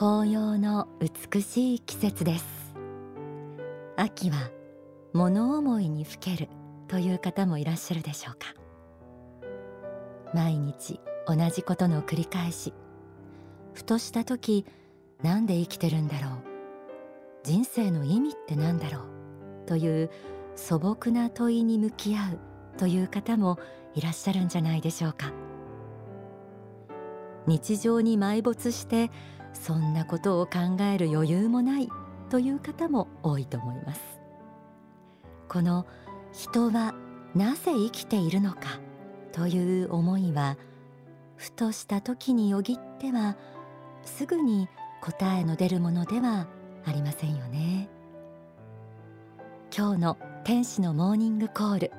紅葉の美しい季節です。秋は物思いにふけるという方もいらっしゃるでしょうか。毎日同じことの繰り返しふとした時なんで生きてるんだろう。人生の意味って何だろうという素朴な問いに向き合うという方もいらっしゃるんじゃないでしょうか。日常に埋没してそんなことを考える余裕もないという方も多いと思います。この人はなぜ生きているのかという思いはふとした時によぎってはすぐに答えの出るものではありませんよね。今日の天使のモーニングコール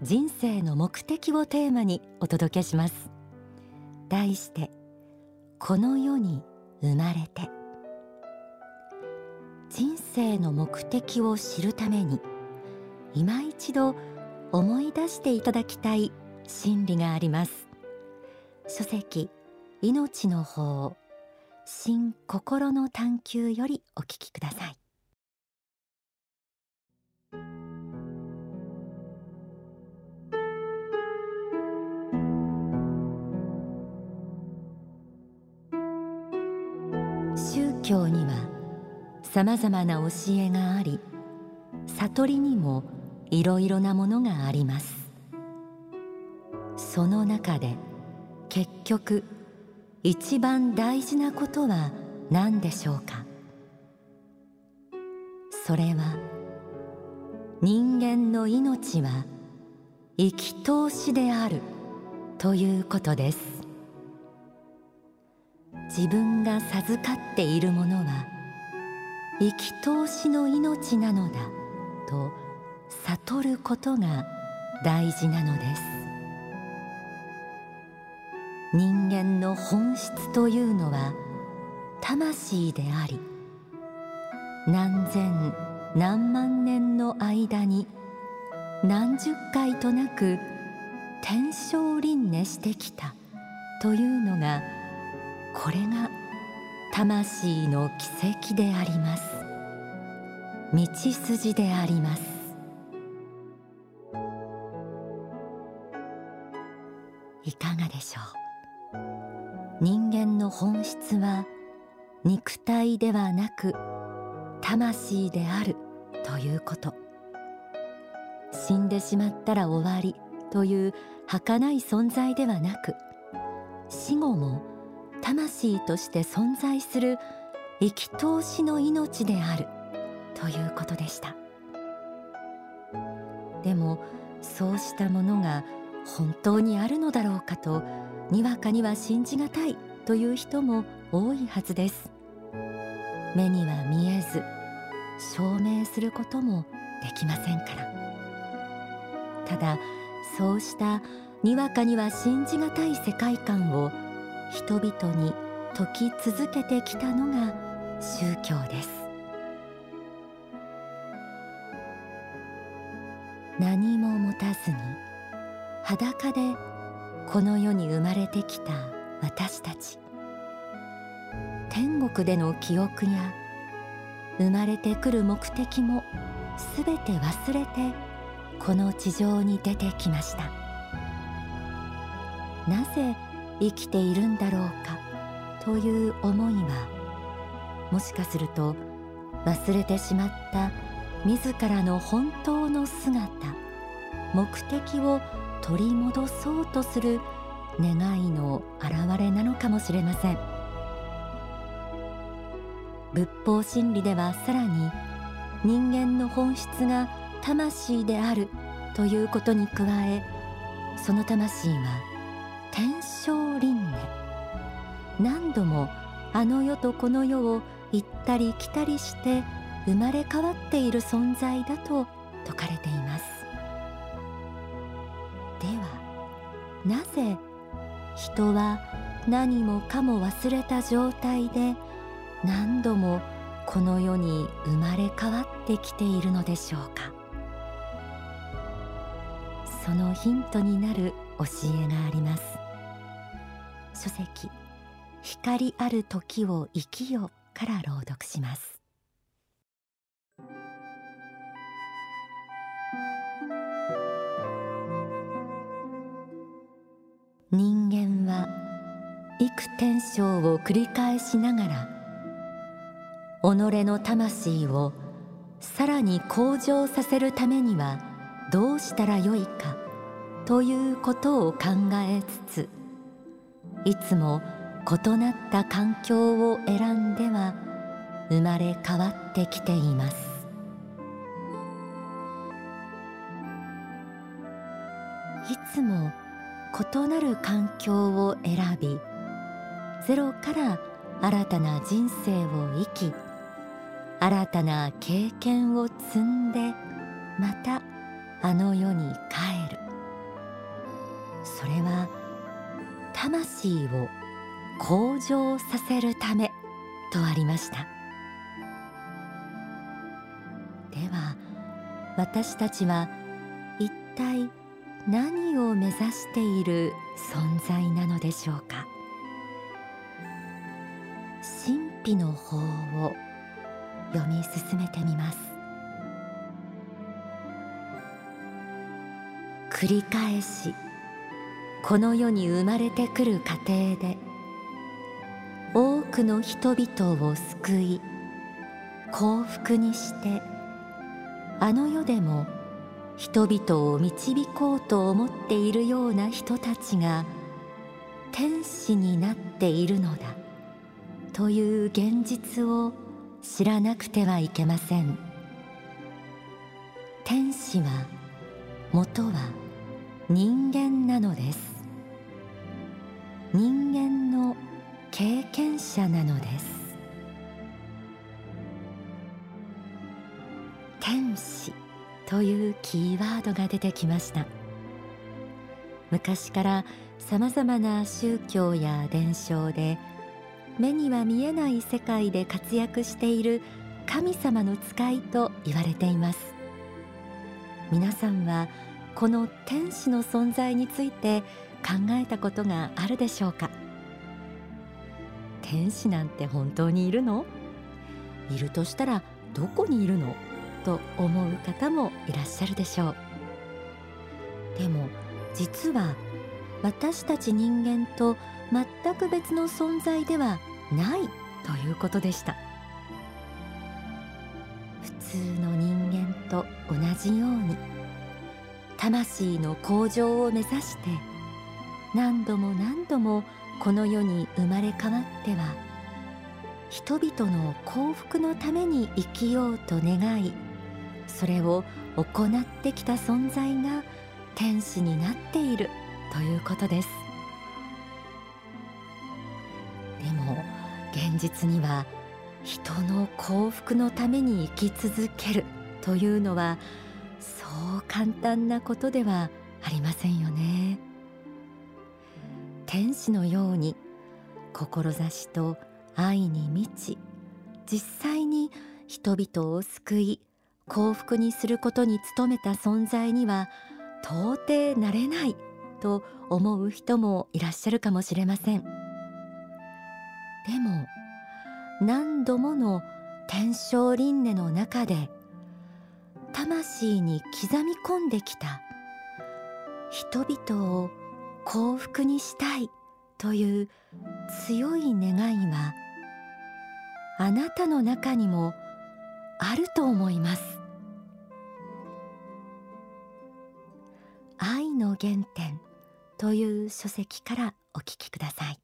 人生の目的をテーマにお届けします。題してこの世に生まれて。人生の目的を知るために今一度思い出していただきたい心理があります。書籍命の法新心の探求よりお聞きください。さまざまな教えがあり悟りにもいろいろなものがあります。その中で結局一番大事なことは何でしょうか？それは人間の命は生き通しであるということです。自分が授かっているものは生き通しの命なのだと悟ることが大事なのです。人間の本質というのは魂であり何千何万年の間に何十回となく天正輪廻してきたというのがこれが魂の奇跡であります。道筋であります。いかがでしょう。人間の本質は肉体ではなく魂であるということ。死んでしまったら終わりという儚い存在ではなく死後も魂として存在する生き通しの命であるということでした。でもそうしたものが本当にあるのだろうかとにわかには信じがたいという人も多いはずです。目には見えず証明することもできませんから。ただそうしたにわかには信じがたい世界観を人々に説き続けてきたのが宗教です。何も持たずに裸でこの世に生まれてきた私たち。天国での記憶や生まれてくる目的もすべて忘れてこの地上に出てきました。なぜ生きているんだろうかという思いはもしかすると忘れてしまった自らの本当の姿目的を取り戻そうとする願いの表れなのかもしれません。仏法真理ではさらに人間の本質が魂であるということに加えその魂は天正輪廻。何度もあの世とこの世を行ったり来たりして生まれ変わっている存在だと説かれています。ではなぜ人は何もかも忘れた状態で何度もこの世に生まれ変わってきているのでしょうか。そのヒントになる教えがあります。書籍光ある時を生きよから朗読します。人間は幾天生を繰り返しながら己の魂をさらに向上させるためにはどうしたらよいかということを考えつついつも異なった環境を選んでは生まれ変わってきています。いつも異なる環境を選びゼロから新たな人生を生き新たな経験を積んでまたあの世に帰る。それは魂を向上させるためとありました。では私たちは一体何を目指している存在なのでしょうか。神秘の法を読み進めてみます。繰り返しこの世に生まれてくる過程で多くの人々を救い幸福にしてあの世でも人々を導こうと思っているような人たちが天使になっているのだという現実を知らなくてはいけません。天使は元は人間なのです。人間の経験者なのです。天使というキーワードが出てきました。昔からさまざまな宗教や伝承で目には見えない世界で活躍している神様の使いと言われています。皆さんはこの天使の存在について考えたことがあるでしょうか？天使なんて本当にいるの？いるとしたらどこにいるの？と思う方もいらっしゃるでしょう。でも実は私たち人間と全く別の存在ではないということでした。普通の人間と同じように魂の向上を目指して何度も何度もこの世に生まれ変わっては人々の幸福のために生きようと願いそれを行ってきた存在が天使になっているということです。でも現実には人の幸福のために生き続けるというのはそう簡単なことではありませんよね。天使のように志と愛に満ち実際に人々を救い幸福にすることに努めた存在には到底なれないと思う人もいらっしゃるかもしれません。でも何度もの天正輪廻の中で魂に刻み込んできた人々を幸福にしたいという強い願いはあなたの中にもあると思います。愛の原点という書籍からお聞きください。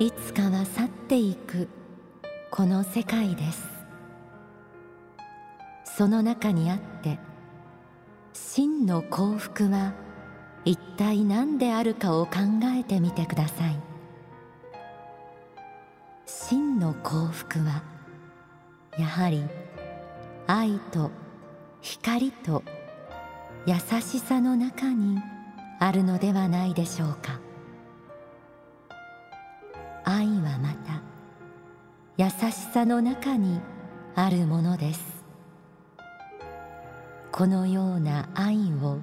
いつかは去っていくこの世界です。その中にあって真の幸福は一体何であるかを考えてみてください。真の幸福はやはり愛と光と優しさの中にあるのではないでしょうか。愛はまた優しさの中にあるものです。このような愛を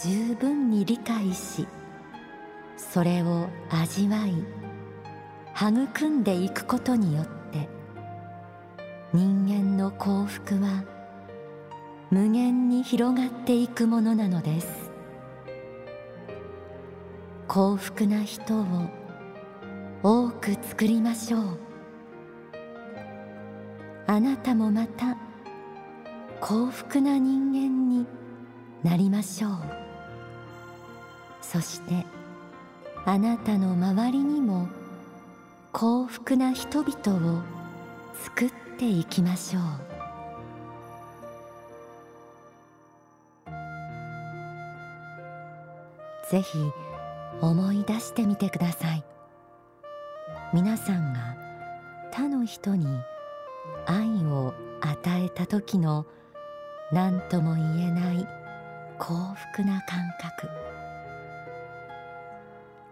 十分に理解しそれを味わい育んでいくことによって人間の幸福は無限に広がっていくものなのです。幸福な人を多く作りましょう。あなたもまた幸福な人間になりましょう。そしてあなたの周りにも幸福な人々を作っていきましょう。ぜひ思い出してみてください。皆さんが他の人に愛を与えた時の何とも言えない幸福な感覚。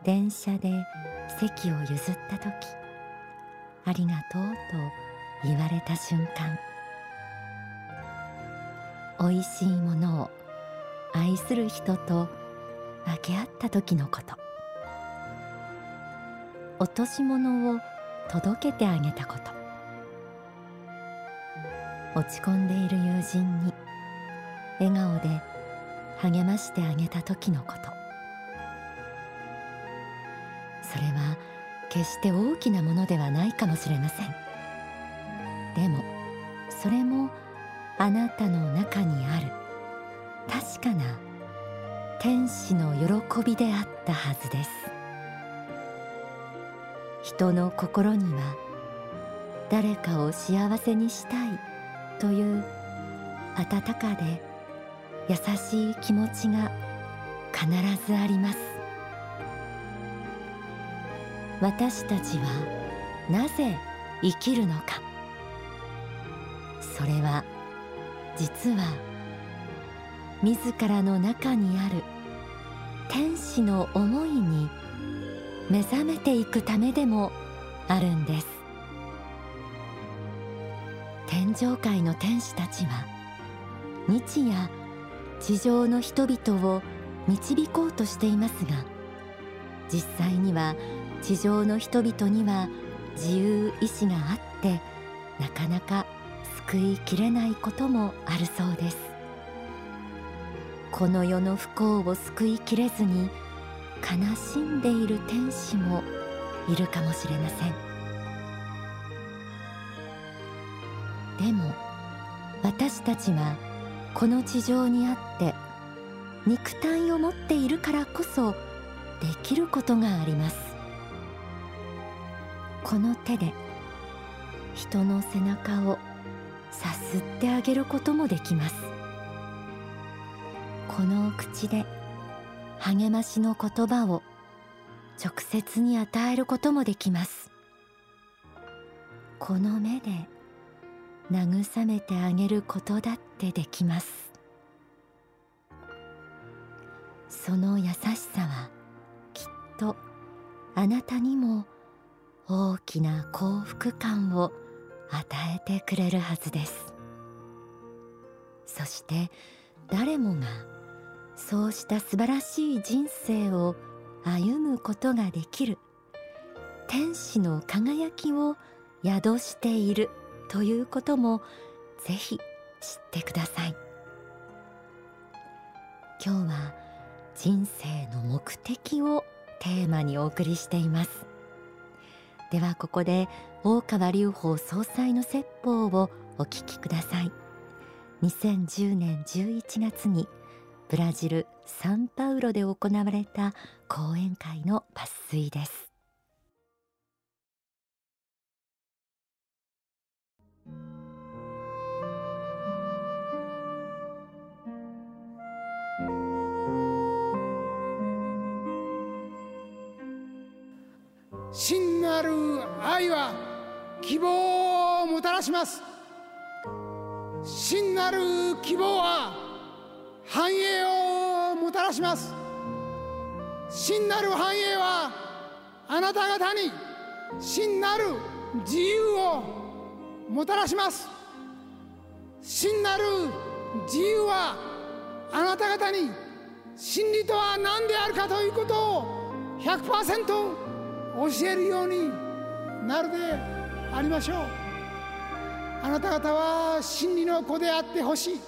電車で席を譲った時。ありがとうと言われた瞬間。美味しいものを愛する人と分け合った時のこと。落とし物を届けてあげたこと。落ち込んでいる友人に笑顔で励ましてあげた時のこと。それは決して大きなものではないかもしれません。でもそれもあなたの中にある確かな天使の喜びであったはずです。人の心には誰かを幸せにしたいという温かで優しい気持ちが必ずあります。私たちはなぜ生きるのか。それは実は自らの中にある天使の思いに目覚めていくためでもあるんです。天上界の天使たちは日夜地上の人々を導こうとしていますが実際には地上の人々には自由意志があってなかなか救いきれないこともあるそうです。この世の不幸を救いきれずに悲しんでいる天使もいるかもしれません。でも私たちはこの地上にあって肉体を持っているからこそできることがあります。この手で人の背中をさすってあげることもできます。この口で励ましの言葉を直接に与えることもできます。この目で慰めてあげることだってできます。その優しさはきっとあなたにも大きな幸福感を与えてくれるはずです。そして誰もがそうした素晴らしい人生を歩むことができる。天使の輝きを宿しているということもぜひ知ってください。今日は人生の目的をテーマにお送りしています。ではここで大川隆法総裁の説法をお聞きください。2010年11月にブラジル・サンパウロで行われた講演会の抜粋です。真なる愛は希望をもたらします。真なる希望は繁栄をもたらします。真なる繁栄はあなた方に真なる自由をもたらします。真なる自由はあなた方に真理とは何であるかということを100%教えるようになるでありましょう。あなた方は真理の子であってほしい。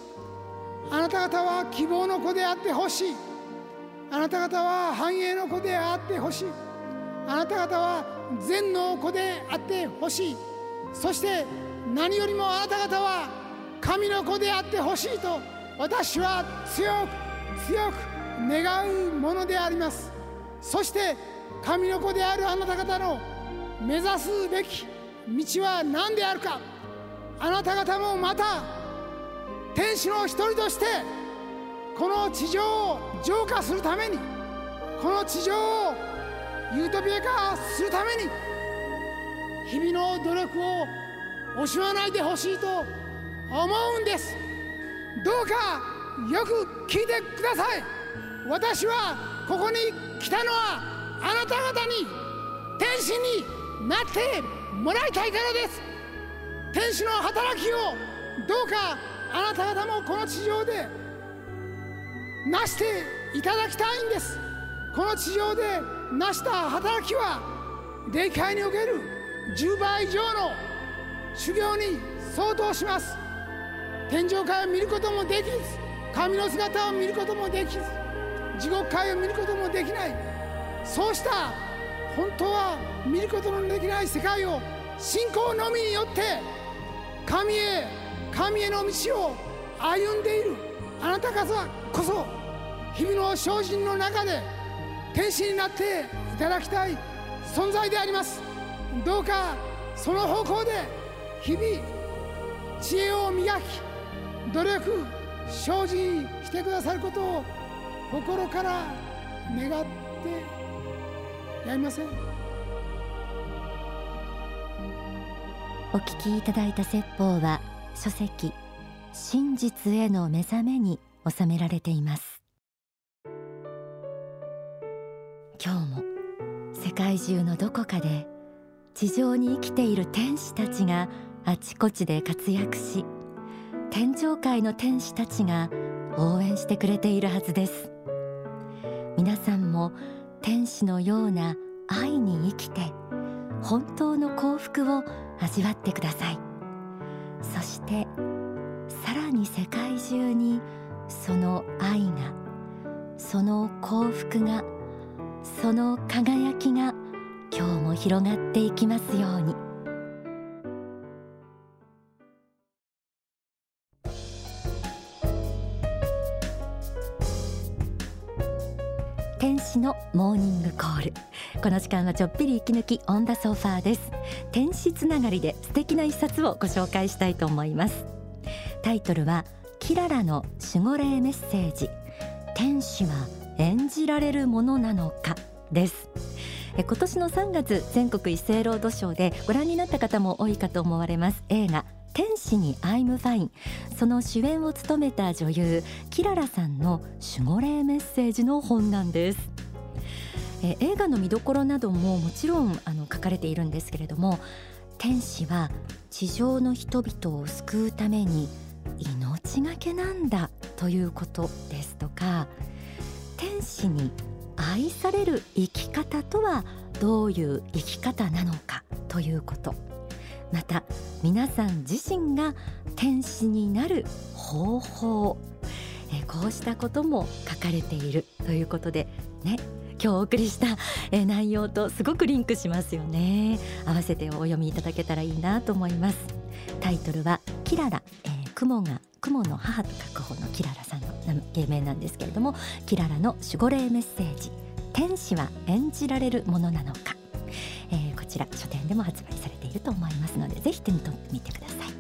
あなた方は希望の子であってほしい。あなた方は繁栄の子であってほしい。あなた方は善の子であってほしい。そして何よりもあなた方は神の子であってほしいと私は強く強く願うものであります。そして神の子であるあなた方の目指すべき道は何であるか。あなた方もまた天使の一人としてこの地上を浄化するためにこの地上をユートピア化するために日々の努力を惜しまないでほしいと思うんです。どうかよく聞いてください。私はここに来たのはあなた方に天使になってもらいたいからです。天使の働きをどうかあなた方もこの地上で成していただきたいんです。この地上で成した働きは霊界における10倍以上の修行に相当します。天上界を見ることもできず神の姿を見ることもできず地獄界を見ることもできない。そうした本当は見ることのできない世界を信仰のみによって神へ神への道を歩んでいる。あなた方こそ日々の精進の中で天使になっていただきたい存在であります。どうかその方向で日々知恵を磨き努力精進してくださることを心から願ってやりません。お聞きいただいた説法は書籍真実への目覚めに収められています。今日も世界中のどこかで地上に生きている天使たちがあちこちで活躍し天上界の天使たちが応援してくれているはずです。皆さんも天使のような愛に生きて本当の幸福を味わってください。てさらに世界中にその愛がその幸福がその輝きが今日も広がっていきますように。天使のモーニングコール。この時間はちょっぴり息抜きオンダソファーです。天使つながりで素敵な一冊をご紹介したいと思います。タイトルはキララの守護霊メッセージ。天使は演じられるものなのかです。今年の3月全国一斉ロードショーでご覧になった方も多いかと思われます。映画天使にアイムファイン。その主演を務めた女優キララさんの守護霊メッセージの本なんです。え映画の見どころなどももちろんあの書かれているんですけれども天使は地上の人々を救うために命がけなんだということですとか天使に愛される生き方とはどういう生き方なのかということ。また皆さん自身が天使になる方法。えこうしたことも書かれているということでね今日お送りしたえ内容とすごくリンクしますよね。合わせてお読みいただけたらいいなと思います。タイトルはキララ、えー、雲が雲の母と書く方のキララさんの芸名なんですけれどもキララの守護霊メッセージ。天使は演じられるものなのか、えー、こちら書店でも発売されていると思いますのでぜひ手に取ってみてください。